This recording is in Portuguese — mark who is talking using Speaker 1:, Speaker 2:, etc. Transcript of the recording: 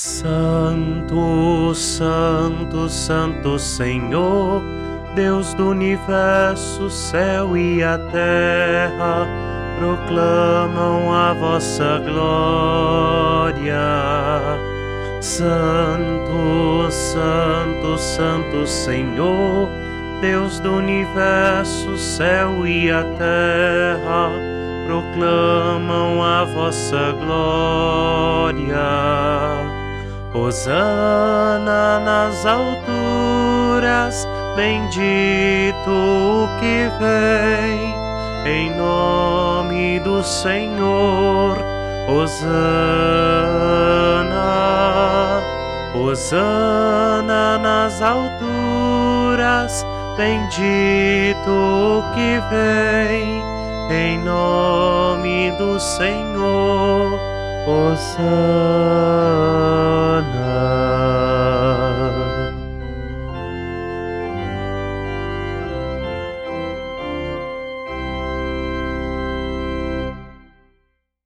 Speaker 1: Santo, Santo, Santo Senhor, Deus do universo, céu e a terra, proclamam a vossa glória. Santo, Santo, Santo Senhor, Deus do universo, céu e a terra, proclamam a vossa glória. Hosana nas alturas, bendito o que vem, em nome do Senhor. Hosana, Hosana nas alturas, bendito o que vem, em nome do Senhor. Hosana.